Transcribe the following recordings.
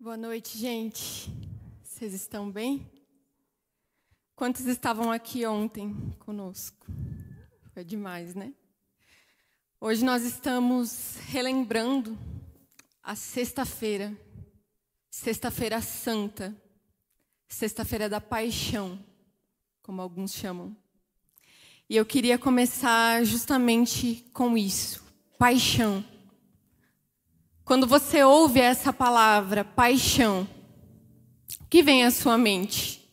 Boa noite, gente. Vocês estão bem? Quantos estavam aqui ontem conosco? Foi demais, né? Hoje nós estamos relembrando a Sexta-feira, Sexta-feira Santa, Sexta-feira da Paixão, como alguns chamam. E eu queria começar justamente com isso: paixão. Quando você ouve essa palavra, paixão, o que vem à sua mente?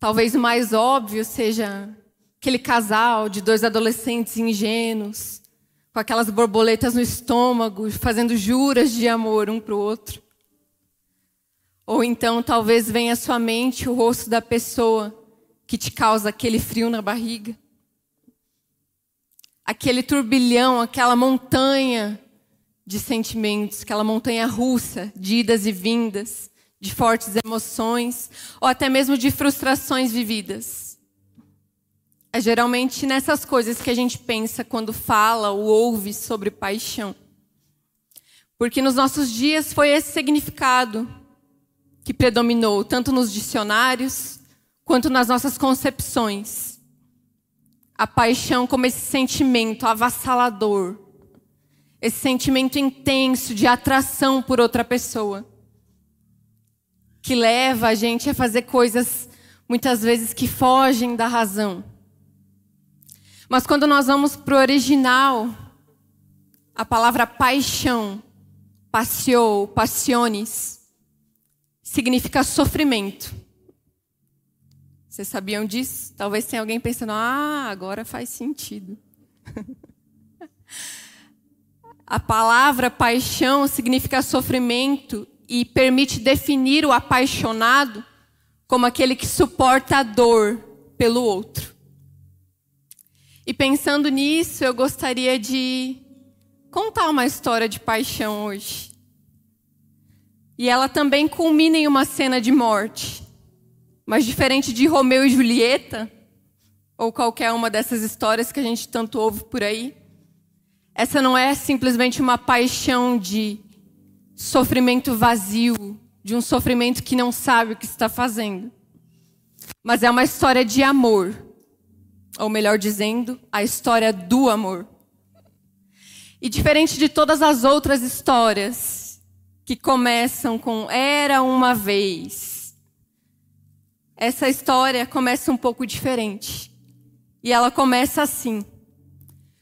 Talvez o mais óbvio seja aquele casal de dois adolescentes ingênuos, com aquelas borboletas no estômago, fazendo juras de amor um para o outro. Ou então talvez venha à sua mente o rosto da pessoa que te causa aquele frio na barriga. Aquele turbilhão, aquela montanha de sentimentos, aquela montanha russa de idas e vindas, de fortes emoções, ou até mesmo de frustrações vividas. É geralmente nessas coisas que a gente pensa quando fala ou ouve sobre paixão. Porque nos nossos dias foi esse significado que predominou, tanto nos dicionários quanto nas nossas concepções. A paixão como esse sentimento avassalador, esse sentimento intenso de atração por outra pessoa, que leva a gente a fazer coisas muitas vezes que fogem da razão. Mas quando nós vamos para o original, a palavra paixão, passio, passiones, significa sofrimento. Vocês sabiam disso? Talvez tenha alguém pensando, ah, agora faz sentido. A palavra paixão significa sofrimento e permite definir o apaixonado como aquele que suporta a dor pelo outro. E pensando nisso, eu gostaria de contar uma história de paixão hoje. E ela também culmina em uma cena de morte. Mas diferente de Romeu e Julieta, ou qualquer uma dessas histórias que a gente tanto ouve por aí, essa não é simplesmente uma paixão de sofrimento vazio, de um sofrimento que não sabe o que está fazendo. Mas é uma história de amor. Ou melhor dizendo, a história do amor. E diferente de todas as outras histórias que começam com era uma vez, essa história começa um pouco diferente. E ela começa assim.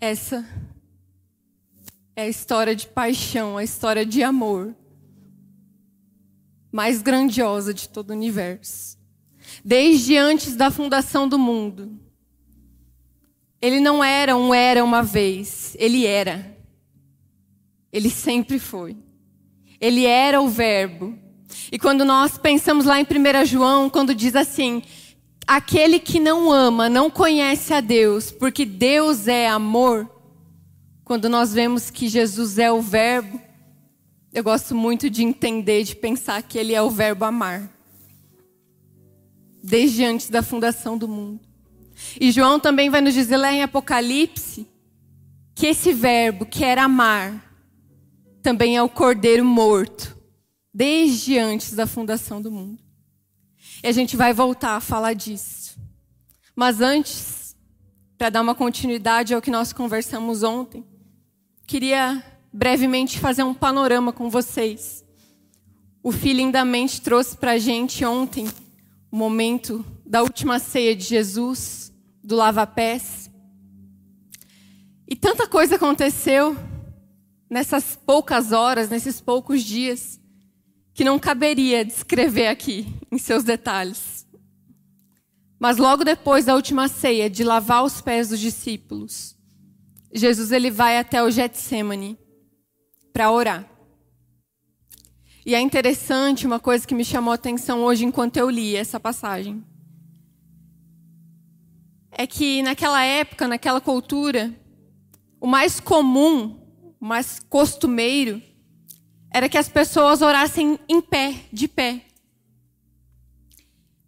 Essa é a história de paixão, a história de amor mais grandiosa de todo o universo. Desde antes da fundação do mundo. Ele não era um era uma vez, ele era. Ele sempre foi. Ele era o Verbo. E quando nós pensamos lá em 1 João, quando diz assim: aquele que não ama não conhece a Deus, porque Deus é amor. Quando nós vemos que Jesus é o Verbo, eu gosto muito de entender, de pensar que Ele é o Verbo amar. Desde antes da fundação do mundo. E João também vai nos dizer lá em Apocalipse que esse verbo, que era amar, também é o cordeiro morto, desde antes da fundação do mundo. E a gente vai voltar a falar disso. Mas antes, para dar uma continuidade ao que nós conversamos ontem, queria brevemente fazer um panorama com vocês. O Filho da Mente trouxe para a gente ontem o momento da última ceia de Jesus, do lava-pés. E tanta coisa aconteceu nessas poucas horas, nesses poucos dias, que não caberia descrever aqui em seus detalhes. Mas logo depois da última ceia, de lavar os pés dos discípulos, Jesus ele vai até o Getsemane para orar. E é interessante uma coisa que me chamou a atenção hoje enquanto eu li essa passagem. É que naquela época, naquela cultura, o mais comum, o mais costumeiro, era que as pessoas orassem em pé, de pé.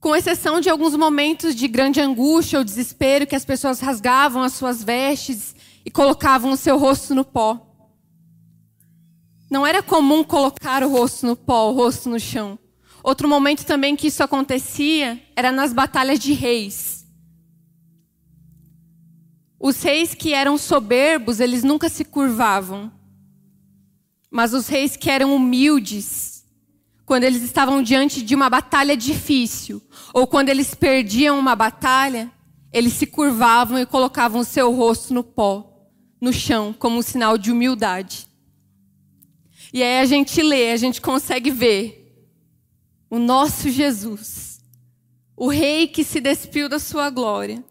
Com exceção de alguns momentos de grande angústia ou desespero, que as pessoas rasgavam as suas vestes e colocavam o seu rosto no pó. Não era comum colocar o rosto no pó, o rosto no chão. Outro momento também que isso acontecia era nas batalhas de reis. Os reis que eram soberbos, eles nunca se curvavam. Mas os reis que eram humildes, quando eles estavam diante de uma batalha difícil, ou quando eles perdiam uma batalha, eles se curvavam e colocavam o seu rosto no pó, no chão, como um sinal de humildade. E aí a gente lê, a gente consegue ver o nosso Jesus, o rei que se despiu da sua glória,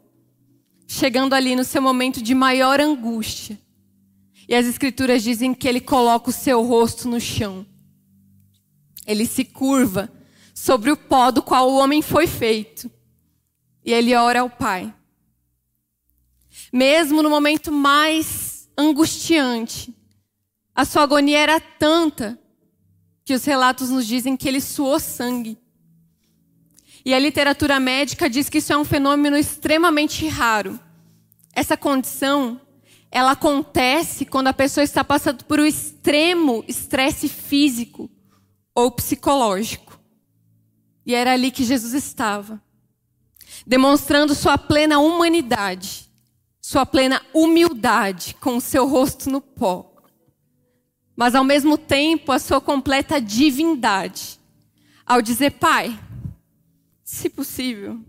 chegando ali no seu momento de maior angústia. E as escrituras dizem que ele coloca o seu rosto no chão. Ele se curva sobre o pó do qual o homem foi feito. E ele ora ao Pai. Mesmo no momento mais angustiante, a sua agonia era tanta que os relatos nos dizem que ele suou sangue. E a literatura médica diz que isso é um fenômeno extremamente raro. Essa condição, ela acontece quando a pessoa está passando por um extremo estresse físico ou psicológico. E era ali que Jesus estava, demonstrando sua plena humanidade, sua plena humildade, com o seu rosto no pó mas ao mesmo tempo a sua completa divindade, ao dizer: Pai, se possível,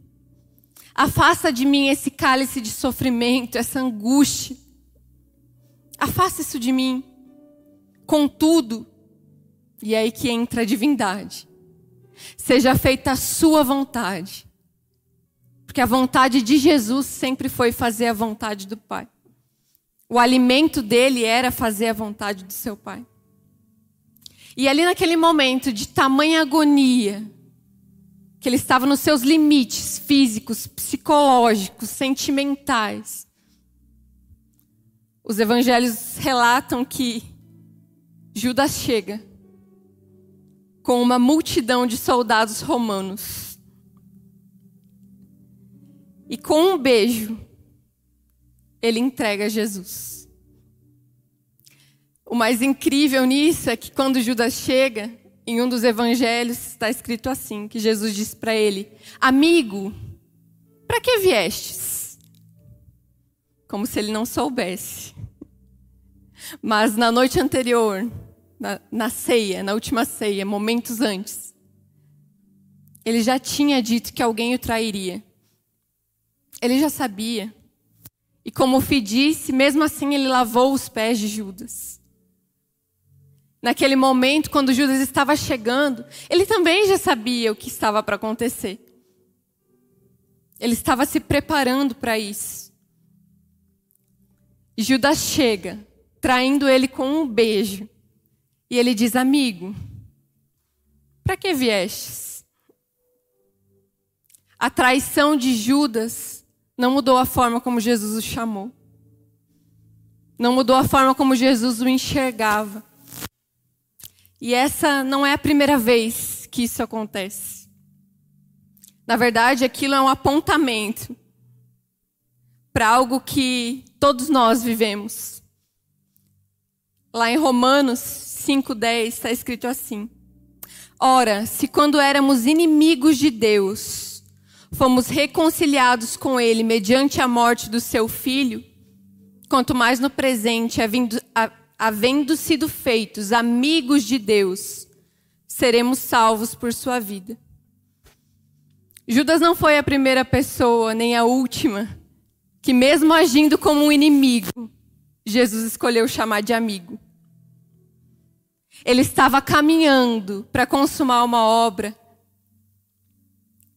afasta de mim esse cálice de sofrimento, essa angústia. Afasta isso de mim. Contudo, e é aí que entra a divindade. Seja feita a sua vontade. Porque a vontade de Jesus sempre foi fazer a vontade do Pai. O alimento dele era fazer a vontade do seu pai. E ali naquele momento de tamanha agonia, que ele estava nos seus limites físicos, psicológicos, sentimentais. Os evangelhos relatam que Judas chega com uma multidão de soldados romanos. E com um beijo, ele entrega Jesus. O mais incrível nisso é que quando Judas chega, em um dos evangelhos está escrito assim, que Jesus diz para ele: "Amigo, para que viestes?" Como se ele não soubesse. Mas na noite anterior, na, na ceia, na última ceia, momentos antes, ele já tinha dito que alguém o trairia. Ele já sabia. E como o Fi disse, mesmo assim ele lavou os pés de Judas. Naquele momento, quando Judas estava chegando, ele também já sabia o que estava para acontecer. Ele estava se preparando para isso. Judas chega, traindo ele com um beijo. E ele diz: Amigo, para que viestes? A traição de Judas não mudou a forma como Jesus o chamou. Não mudou a forma como Jesus o enxergava. E essa não é a primeira vez que isso acontece. Na verdade, aquilo é um apontamento para algo que todos nós vivemos. Lá em Romanos 5,10 está escrito assim: Ora, se quando éramos inimigos de Deus, fomos reconciliados com Ele mediante a morte do seu filho, quanto mais no presente, havendo, havendo sido feitos amigos de Deus, seremos salvos por sua vida. Judas não foi a primeira pessoa, nem a última, que, mesmo agindo como um inimigo, Jesus escolheu chamar de amigo. Ele estava caminhando para consumar uma obra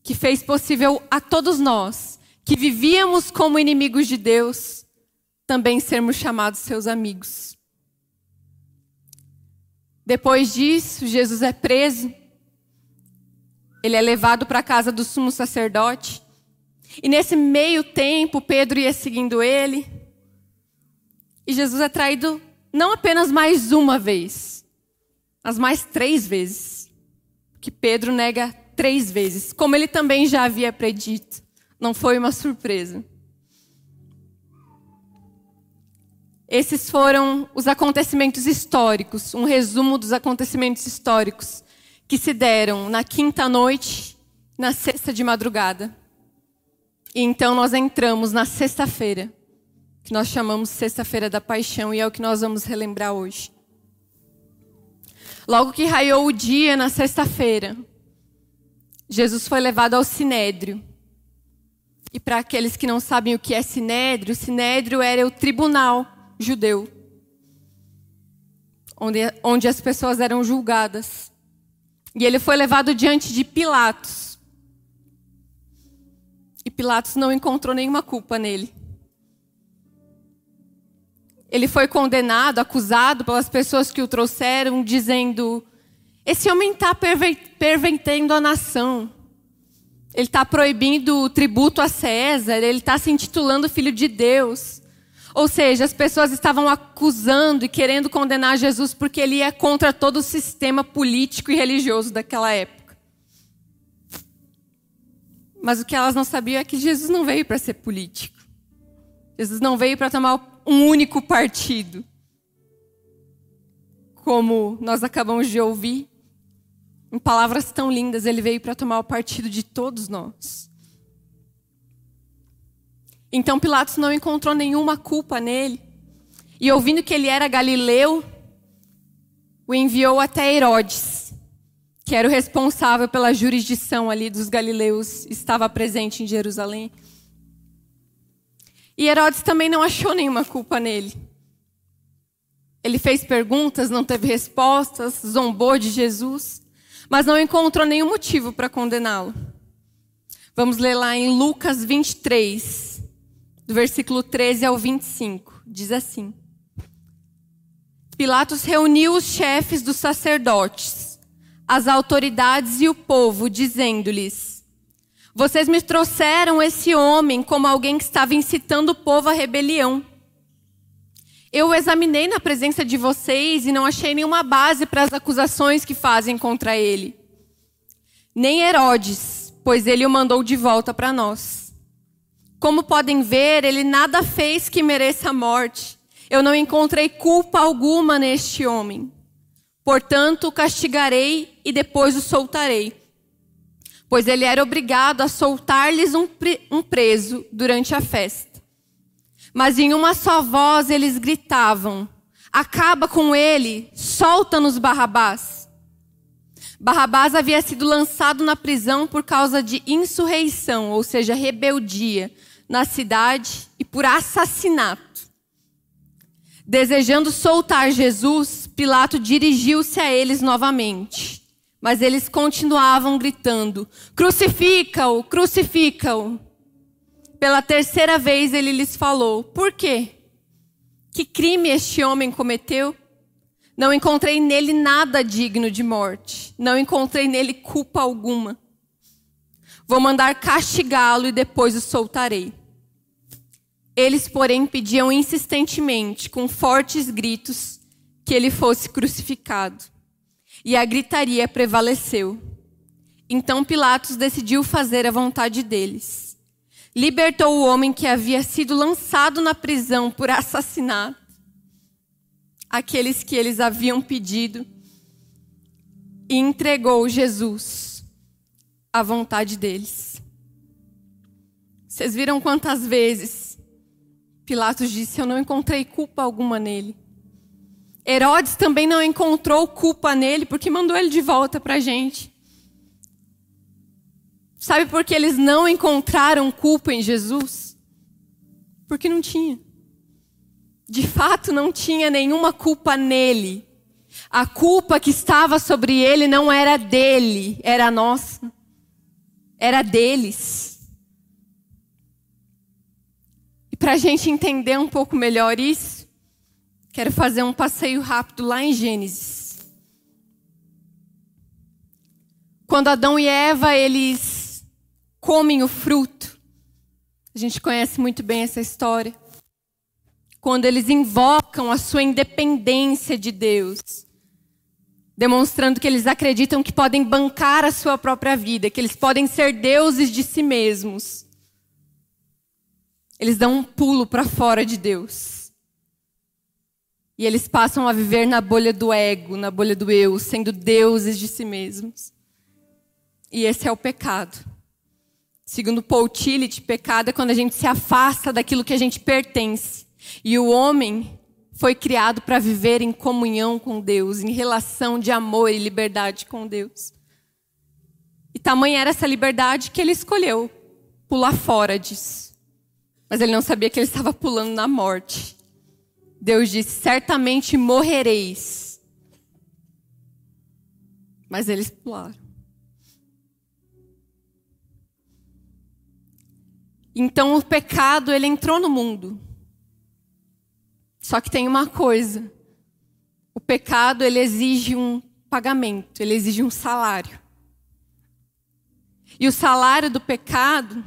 que fez possível a todos nós, que vivíamos como inimigos de Deus, também sermos chamados seus amigos. Depois disso, Jesus é preso. Ele é levado para a casa do sumo sacerdote. E nesse meio tempo, Pedro ia seguindo ele. E Jesus é traído não apenas mais uma vez, mas mais três vezes. Que Pedro nega três vezes, como ele também já havia predito. Não foi uma surpresa. Esses foram os acontecimentos históricos, um resumo dos acontecimentos históricos que se deram na quinta noite, na sexta de madrugada. E então nós entramos na sexta-feira, que nós chamamos Sexta-feira da Paixão, e é o que nós vamos relembrar hoje. Logo que raiou o dia na sexta-feira, Jesus foi levado ao sinédrio. E para aqueles que não sabem o que é sinédrio, sinédrio era o tribunal judeu, onde, onde as pessoas eram julgadas. E ele foi levado diante de Pilatos. E Pilatos não encontrou nenhuma culpa nele. Ele foi condenado, acusado pelas pessoas que o trouxeram, dizendo: Esse homem está pervertendo a nação. Ele está proibindo o tributo a César. Ele está se intitulando filho de Deus. Ou seja, as pessoas estavam acusando e querendo condenar Jesus porque ele ia contra todo o sistema político e religioso daquela época. Mas o que elas não sabiam é que Jesus não veio para ser político. Jesus não veio para tomar um único partido. Como nós acabamos de ouvir, em palavras tão lindas, ele veio para tomar o partido de todos nós. Então Pilatos não encontrou nenhuma culpa nele. E ouvindo que ele era galileu, o enviou até Herodes, que era o responsável pela jurisdição ali dos galileus, estava presente em Jerusalém. E Herodes também não achou nenhuma culpa nele. Ele fez perguntas, não teve respostas, zombou de Jesus, mas não encontrou nenhum motivo para condená-lo. Vamos ler lá em Lucas 23, do versículo 13 ao 25. Diz assim: Pilatos reuniu os chefes dos sacerdotes, as autoridades e o povo, dizendo-lhes: Vocês me trouxeram esse homem como alguém que estava incitando o povo à rebelião. Eu o examinei na presença de vocês e não achei nenhuma base para as acusações que fazem contra ele. Nem Herodes, pois ele o mandou de volta para nós. Como podem ver, ele nada fez que mereça a morte. Eu não encontrei culpa alguma neste homem. Portanto, o castigarei e depois o soltarei. Pois ele era obrigado a soltar-lhes um, preso durante a festa. Mas em uma só voz eles gritavam: Acaba com ele, solta-nos Barrabás. Barrabás havia sido lançado na prisão por causa de insurreição, ou seja, rebeldia, na cidade e por assassinato. Desejando soltar Jesus, Pilato dirigiu-se a eles novamente. Mas eles continuavam gritando: Crucifica-o, crucifica-o. Pela terceira vez ele lhes falou: Por quê? Que crime este homem cometeu? Não encontrei nele nada digno de morte. Não encontrei nele culpa alguma. Vou mandar castigá-lo e depois o soltarei. Eles, porém, pediam insistentemente, com fortes gritos, que ele fosse crucificado. E a gritaria prevaleceu. Então Pilatos decidiu fazer a vontade deles. Libertou o homem que havia sido lançado na prisão por assassinato, aqueles que eles haviam pedido, e entregou Jesus à vontade deles. Vocês viram quantas vezes Pilatos disse: Eu não encontrei culpa alguma nele. Herodes também não encontrou culpa nele porque mandou ele de volta para a gente. Sabe por que eles não encontraram culpa em Jesus? Porque não tinha. De fato, não tinha nenhuma culpa nele. A culpa que estava sobre ele não era dele, era nossa. Era deles. Para a gente entender um pouco melhor isso, quero fazer um passeio rápido lá em Gênesis. quando Adão e Eva eles comem o fruto, a gente conhece muito bem essa história. Quando eles invocam a sua independência de Deus, demonstrando que eles acreditam que podem bancar a sua própria vida, que eles podem ser deuses de si mesmos. Eles dão um pulo para fora de Deus. E eles passam a viver na bolha do ego, na bolha do eu, sendo deuses de si mesmos. E esse é o pecado. Segundo Paul Tillich, pecado é quando a gente se afasta daquilo que a gente pertence. E o homem foi criado para viver em comunhão com Deus, em relação de amor e liberdade com Deus. E tamanha era essa liberdade que ele escolheu pular fora disso. Mas ele não sabia que ele estava pulando na morte. Deus disse: certamente morrereis. Mas eles pularam. Então o pecado ele entrou no mundo. Só que tem uma coisa. O pecado, ele exige um pagamento, ele exige um salário. E o salário do pecado,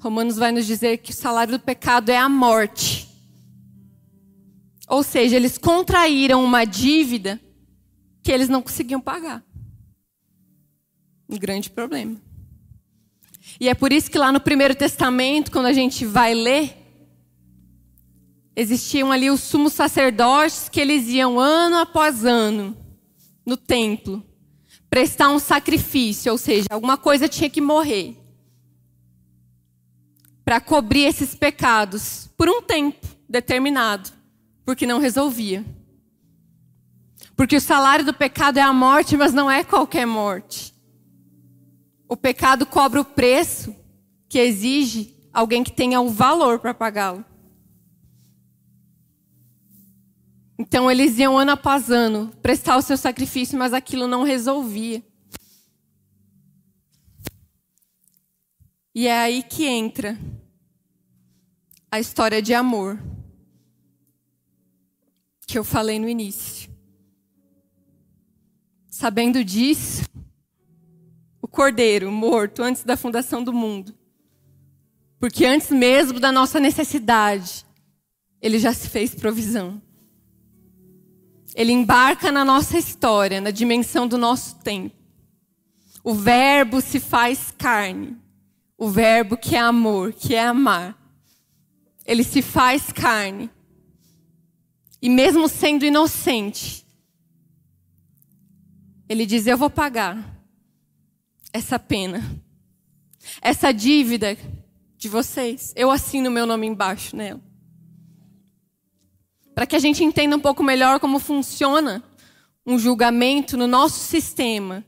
Romanos vai nos dizer que o salário do pecado é a morte. Ou seja, eles contraíram uma dívida que eles não conseguiam pagar. Um grande problema. E é por isso que lá no Primeiro Testamento, quando a gente vai ler, existiam ali os sumos sacerdotes que eles iam ano após ano no templo prestar um sacrifício, ou seja, alguma coisa tinha que morrer para cobrir esses pecados por um tempo determinado, porque não resolvia. Porque o salário do pecado é a morte, mas não é qualquer morte. O pecado cobra o preço que exige alguém que tenha o valor para pagá-lo. Então eles iam ano após ano prestar o seu sacrifício, mas aquilo não resolvia. E é aí que entra a história de amor que eu falei no início. Sabendo disso, o cordeiro morto antes da fundação do mundo, porque antes mesmo da nossa necessidade, ele já se fez provisão. Ele embarca na nossa história, na dimensão do nosso tempo. O Verbo se faz carne. O Verbo que é amor, que é amar. Ele se faz carne. E mesmo sendo inocente, ele diz: Eu vou pagar essa pena, essa dívida de vocês. Eu assino meu nome embaixo nela para que a gente entenda um pouco melhor como funciona um julgamento no nosso sistema.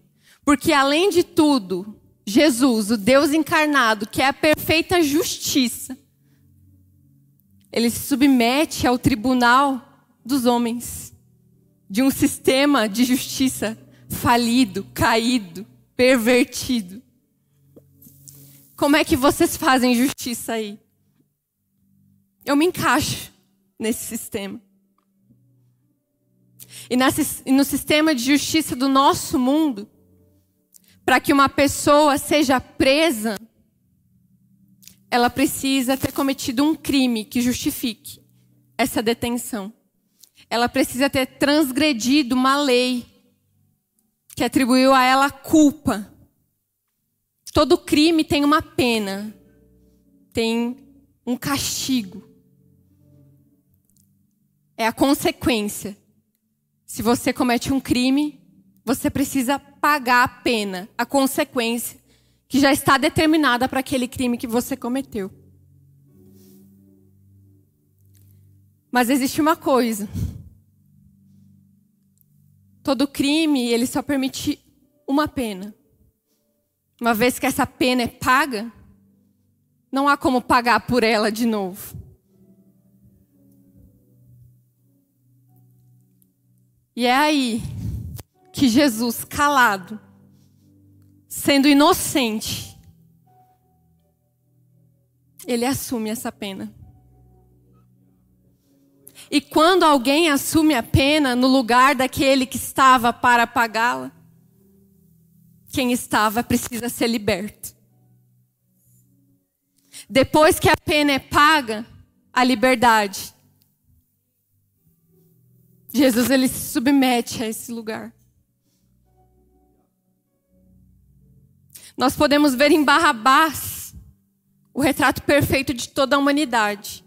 Porque, além de tudo, Jesus, o Deus encarnado, que é a perfeita justiça, ele se submete ao tribunal dos homens, de um sistema de justiça falido, caído, pervertido. Como é que vocês fazem justiça aí? Eu me encaixo nesse sistema. E no sistema de justiça do nosso mundo, para que uma pessoa seja presa, ela precisa ter cometido um crime que justifique essa detenção. Ela precisa ter transgredido uma lei que atribuiu a ela culpa. Todo crime tem uma pena, tem um castigo é a consequência. Se você comete um crime, você precisa pagar a pena, a consequência que já está determinada para aquele crime que você cometeu. Mas existe uma coisa. Todo crime, ele só permite uma pena. Uma vez que essa pena é paga, não há como pagar por ela de novo. E é aí que Jesus, calado, sendo inocente, ele assume essa pena. E quando alguém assume a pena no lugar daquele que estava para pagá-la, quem estava precisa ser liberto. Depois que a pena é paga, a liberdade. Jesus ele se submete a esse lugar. Nós podemos ver em Barrabás o retrato perfeito de toda a humanidade.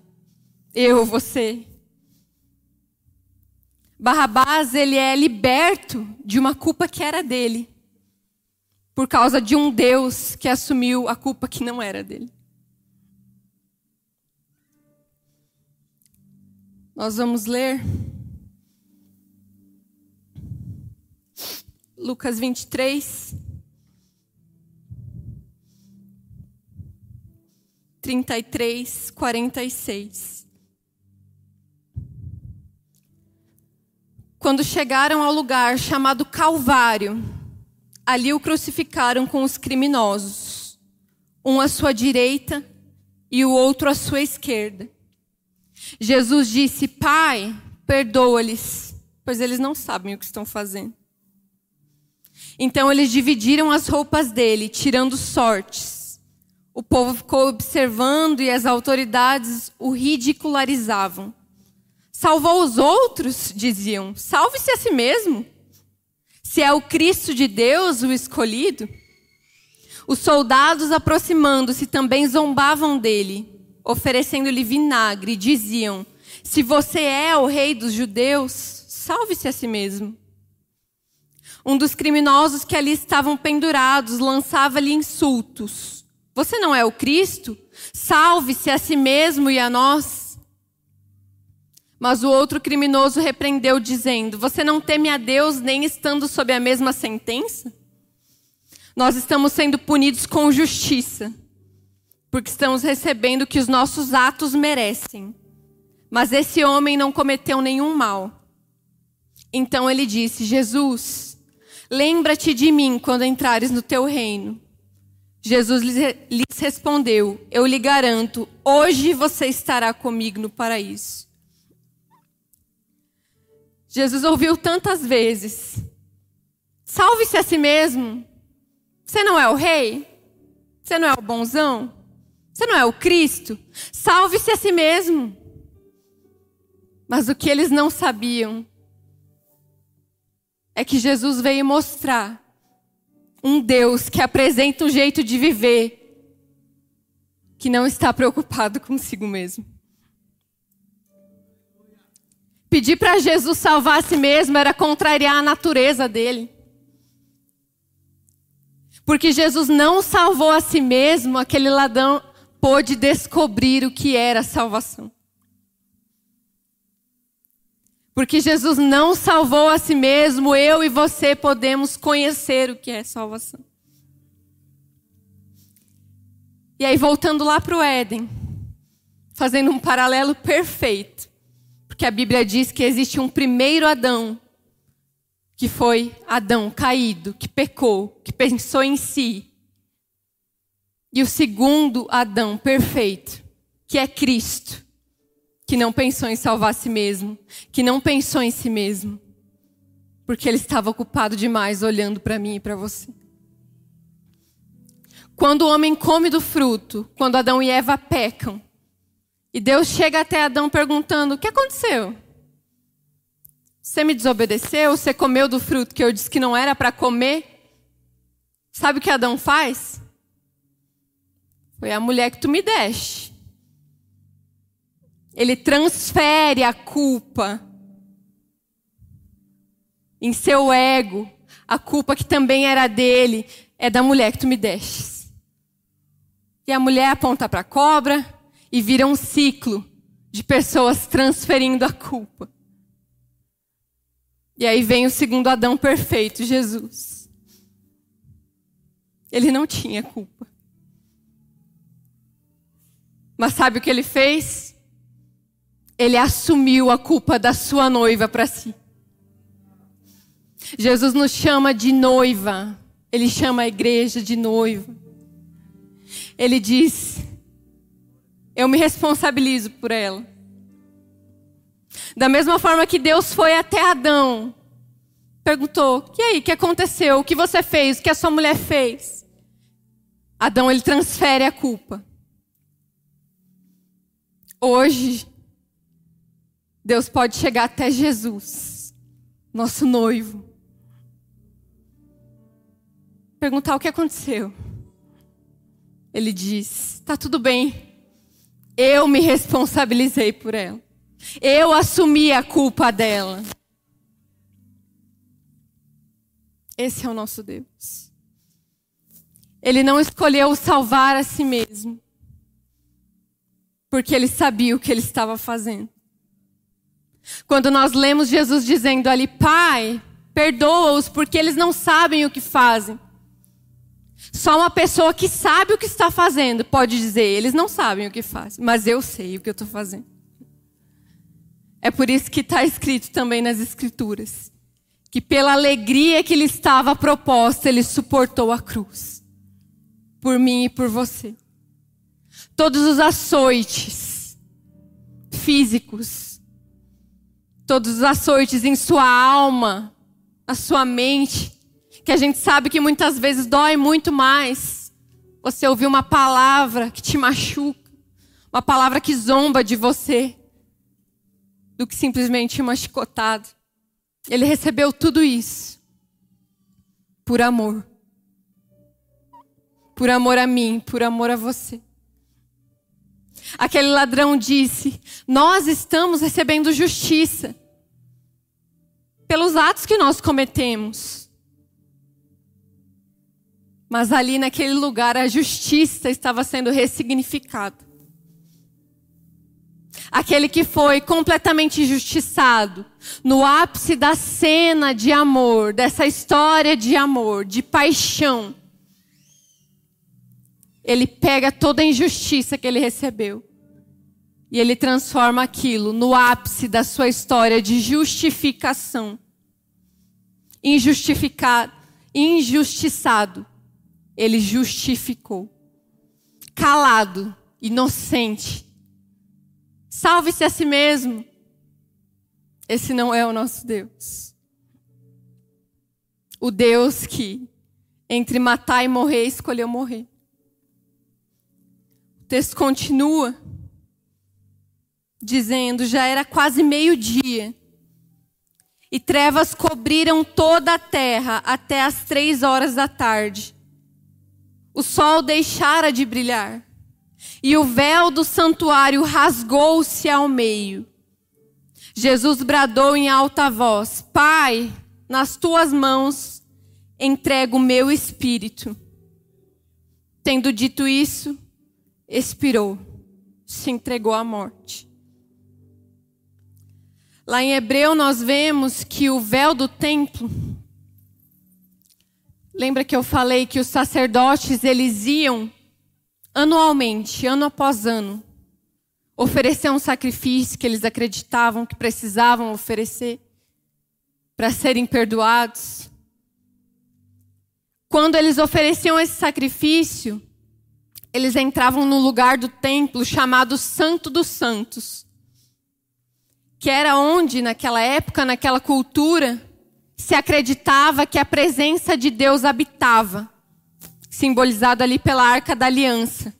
Eu, você. Barrabás, ele é liberto de uma culpa que era dele, por causa de um Deus que assumiu a culpa que não era dele. Nós vamos ler Lucas 23, 33, 46. Quando chegaram ao lugar chamado Calvário, ali o crucificaram com os criminosos, um à sua direita e o outro à sua esquerda. Jesus disse: Pai, perdoa-lhes, pois eles não sabem o que estão fazendo. Então eles dividiram as roupas dele, tirando sortes. O povo ficou observando e as autoridades o ridicularizavam. Salvou os outros, diziam. Salve-se a si mesmo. Se é o Cristo de Deus o escolhido. Os soldados, aproximando-se, também zombavam dele, oferecendo-lhe vinagre, diziam: Se você é o rei dos judeus, salve-se a si mesmo. Um dos criminosos que ali estavam pendurados lançava-lhe insultos. Você não é o Cristo? Salve-se a si mesmo e a nós. Mas o outro criminoso repreendeu, dizendo: Você não teme a Deus nem estando sob a mesma sentença? Nós estamos sendo punidos com justiça, porque estamos recebendo o que os nossos atos merecem. Mas esse homem não cometeu nenhum mal. Então ele disse: Jesus, Lembra-te de mim quando entrares no teu reino. Jesus lhes respondeu: Eu lhe garanto, hoje você estará comigo no paraíso. Jesus ouviu tantas vezes: Salve-se a si mesmo. Você não é o rei? Você não é o bonzão? Você não é o Cristo? Salve-se a si mesmo. Mas o que eles não sabiam é que Jesus veio mostrar um Deus que apresenta um jeito de viver que não está preocupado consigo mesmo. Pedir para Jesus salvar a si mesmo era contrariar a natureza dele. Porque Jesus não salvou a si mesmo, aquele ladrão pôde descobrir o que era salvação. Porque Jesus não salvou a si mesmo, eu e você podemos conhecer o que é salvação. E aí, voltando lá para o Éden, fazendo um paralelo perfeito, porque a Bíblia diz que existe um primeiro Adão, que foi Adão caído, que pecou, que pensou em si, e o segundo Adão perfeito, que é Cristo que não pensou em salvar si mesmo, que não pensou em si mesmo, porque ele estava ocupado demais olhando para mim e para você. Quando o homem come do fruto, quando Adão e Eva pecam, e Deus chega até Adão perguntando: O que aconteceu? Você me desobedeceu? Você comeu do fruto que eu disse que não era para comer? Sabe o que Adão faz? Foi a mulher que tu me deste. Ele transfere a culpa em seu ego. A culpa que também era dele é da mulher que tu me destes. E a mulher aponta para a cobra e vira um ciclo de pessoas transferindo a culpa. E aí vem o segundo Adão perfeito, Jesus. Ele não tinha culpa. Mas sabe o que ele fez? Ele assumiu a culpa da sua noiva para si. Jesus nos chama de noiva, ele chama a igreja de noiva. Ele diz: Eu me responsabilizo por ela. Da mesma forma que Deus foi até Adão perguntou: "E aí, o que aconteceu? O que você fez? O que a sua mulher fez?" Adão ele transfere a culpa. Hoje Deus pode chegar até Jesus, nosso noivo. Perguntar o que aconteceu. Ele diz: "Tá tudo bem. Eu me responsabilizei por ela. Eu assumi a culpa dela." Esse é o nosso Deus. Ele não escolheu salvar a si mesmo, porque ele sabia o que ele estava fazendo. Quando nós lemos Jesus dizendo ali, Pai, perdoa-os porque eles não sabem o que fazem. Só uma pessoa que sabe o que está fazendo pode dizer, eles não sabem o que fazem, mas eu sei o que eu estou fazendo. É por isso que está escrito também nas Escrituras que pela alegria que lhe estava proposta, ele suportou a cruz. Por mim e por você. Todos os açoites físicos, todos os açoites em sua alma, a sua mente, que a gente sabe que muitas vezes dói muito mais. Você ouvir uma palavra que te machuca, uma palavra que zomba de você, do que simplesmente uma chicotada. Ele recebeu tudo isso por amor. Por amor a mim, por amor a você. Aquele ladrão disse: Nós estamos recebendo justiça pelos atos que nós cometemos. Mas ali naquele lugar a justiça estava sendo ressignificada aquele que foi completamente injustiçado, no ápice da cena de amor, dessa história de amor, de paixão, ele pega toda a injustiça que ele recebeu e ele transforma aquilo no ápice da sua história de justificação. Injustificado, injustiçado, ele justificou. Calado, inocente, Salve-se a si mesmo. Esse não é o nosso Deus. O Deus que, entre matar e morrer, escolheu morrer. O texto continua dizendo: já era quase meio-dia, e trevas cobriram toda a terra até as três horas da tarde. O sol deixara de brilhar e o véu do santuário rasgou-se ao meio. Jesus bradou em alta voz: Pai, nas tuas mãos entrego o meu espírito. Tendo dito isso, expirou, se entregou à morte. Lá em Hebreu nós vemos que o véu do templo Lembra que eu falei que os sacerdotes eles iam anualmente, ano após ano, oferecer um sacrifício que eles acreditavam que precisavam oferecer para serem perdoados. Quando eles ofereciam esse sacrifício, eles entravam no lugar do templo chamado Santo dos Santos, que era onde, naquela época, naquela cultura, se acreditava que a presença de Deus habitava simbolizado ali pela Arca da Aliança.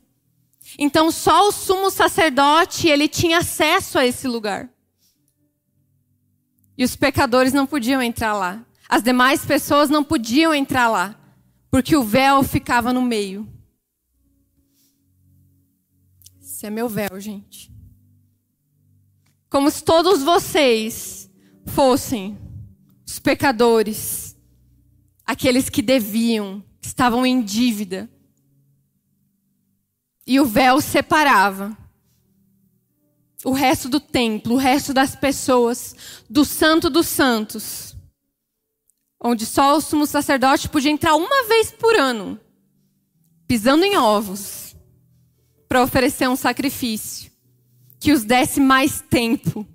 Então só o sumo sacerdote ele tinha acesso a esse lugar. E os pecadores não podiam entrar lá. As demais pessoas não podiam entrar lá, porque o véu ficava no meio. É meu véu, gente. Como se todos vocês fossem os pecadores, aqueles que deviam, estavam em dívida. E o véu separava o resto do templo, o resto das pessoas, do Santo dos Santos, onde só o sumo sacerdote podia entrar uma vez por ano, pisando em ovos, para oferecer um sacrifício que os desse mais tempo,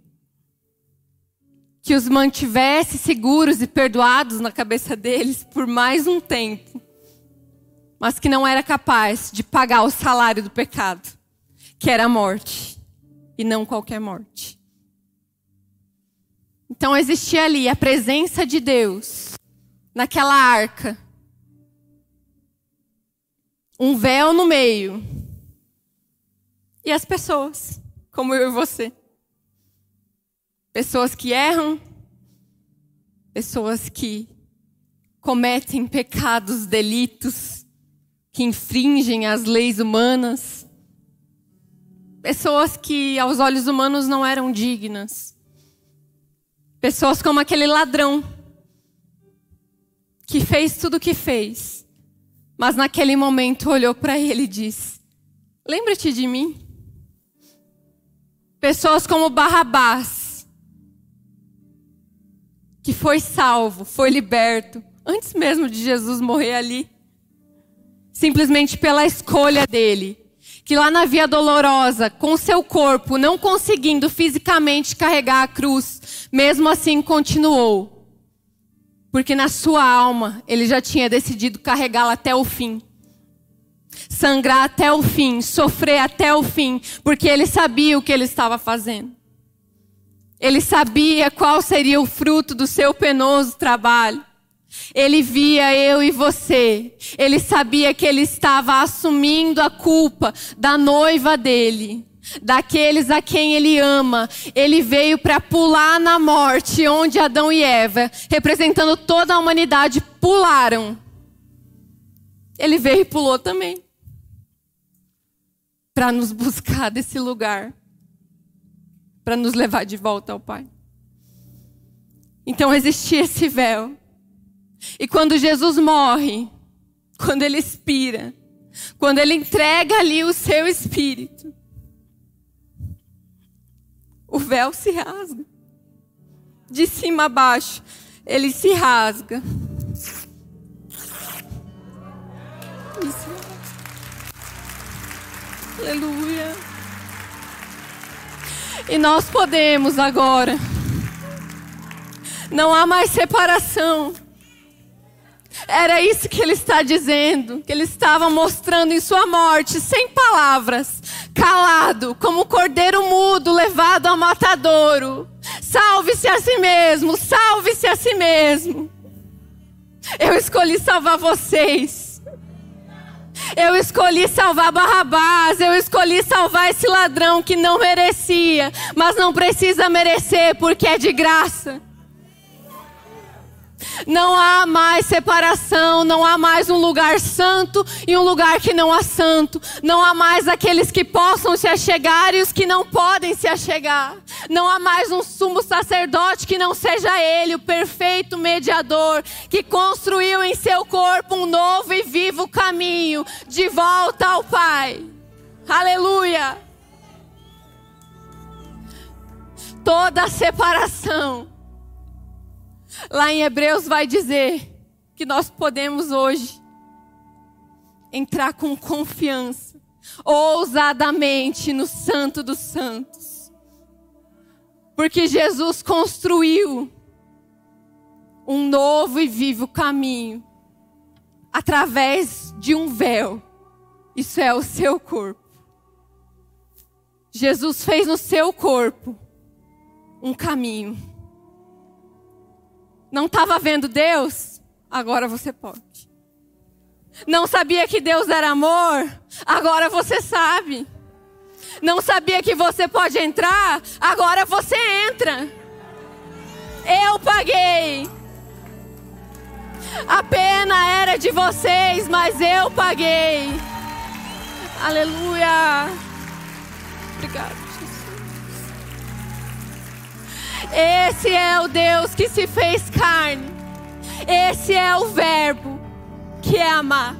que os mantivesse seguros e perdoados na cabeça deles por mais um tempo mas que não era capaz de pagar o salário do pecado, que era a morte, e não qualquer morte. Então existia ali a presença de Deus naquela arca. Um véu no meio. E as pessoas, como eu e você. Pessoas que erram, pessoas que cometem pecados, delitos, que infringem as leis humanas, pessoas que aos olhos humanos não eram dignas, pessoas como aquele ladrão que fez tudo o que fez, mas naquele momento olhou para ele e disse: Lembra-te de mim. Pessoas como Barrabás, que foi salvo, foi liberto, antes mesmo de Jesus morrer ali, simplesmente pela escolha dele. Que lá na Via Dolorosa, com seu corpo não conseguindo fisicamente carregar a cruz, mesmo assim continuou porque na sua alma ele já tinha decidido carregá-la até o fim. Sangrar até o fim, sofrer até o fim, porque ele sabia o que ele estava fazendo. Ele sabia qual seria o fruto do seu penoso trabalho. Ele via eu e você. Ele sabia que ele estava assumindo a culpa da noiva dele daqueles a quem ele ama. Ele veio para pular na morte, onde Adão e Eva, representando toda a humanidade, pularam. Ele veio e pulou também. Para nos buscar desse lugar. Para nos levar de volta ao Pai. Então existia esse véu. E quando Jesus morre, quando ele expira, quando ele entrega ali o seu espírito, o véu se rasga. De cima a baixo, ele se rasga. Aleluia. E nós podemos agora. Não há mais separação. Era isso que ele está dizendo, que ele estava mostrando em sua morte, sem palavras, calado, como um cordeiro mudo levado ao matadouro. Salve-se a si mesmo, salve-se a si mesmo. Eu escolhi salvar vocês. Eu escolhi salvar Barrabás, eu escolhi salvar esse ladrão que não merecia, mas não precisa merecer porque é de graça. Não há mais separação, não há mais um lugar santo e um lugar que não há santo. Não há mais aqueles que possam se achegar e os que não podem se achegar. Não há mais um sumo sacerdote que não seja ele, o perfeito mediador, que construiu em seu corpo um novo e vivo caminho de volta ao Pai. Aleluia! Toda separação Lá em Hebreus vai dizer que nós podemos hoje entrar com confiança, ousadamente no Santo dos Santos. Porque Jesus construiu um novo e vivo caminho através de um véu. Isso é o seu corpo. Jesus fez no seu corpo um caminho não estava vendo Deus? Agora você pode. Não sabia que Deus era amor? Agora você sabe. Não sabia que você pode entrar? Agora você entra. Eu paguei. A pena era de vocês, mas eu paguei. Aleluia. Obrigado. Esse é o Deus que se fez carne. Esse é o Verbo que é amar.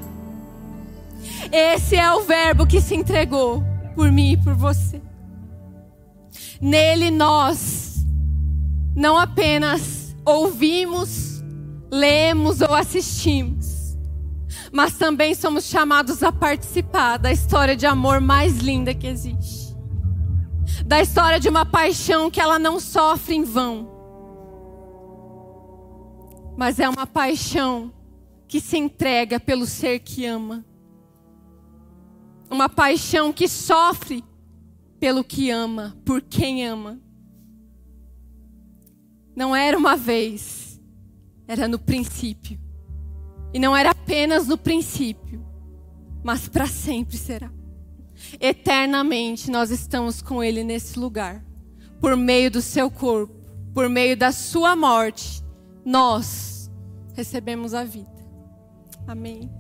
Esse é o Verbo que se entregou por mim e por você. Nele nós não apenas ouvimos, lemos ou assistimos, mas também somos chamados a participar da história de amor mais linda que existe da história de uma paixão que ela não sofre em vão, mas é uma paixão que se entrega pelo ser que ama, uma paixão que sofre pelo que ama, por quem ama. não era uma vez, era no princípio. E não era apenas no princípio, mas para sempre será. Eternamente nós estamos com Ele nesse lugar, por meio do seu corpo, por meio da sua morte, nós recebemos a vida. Amém.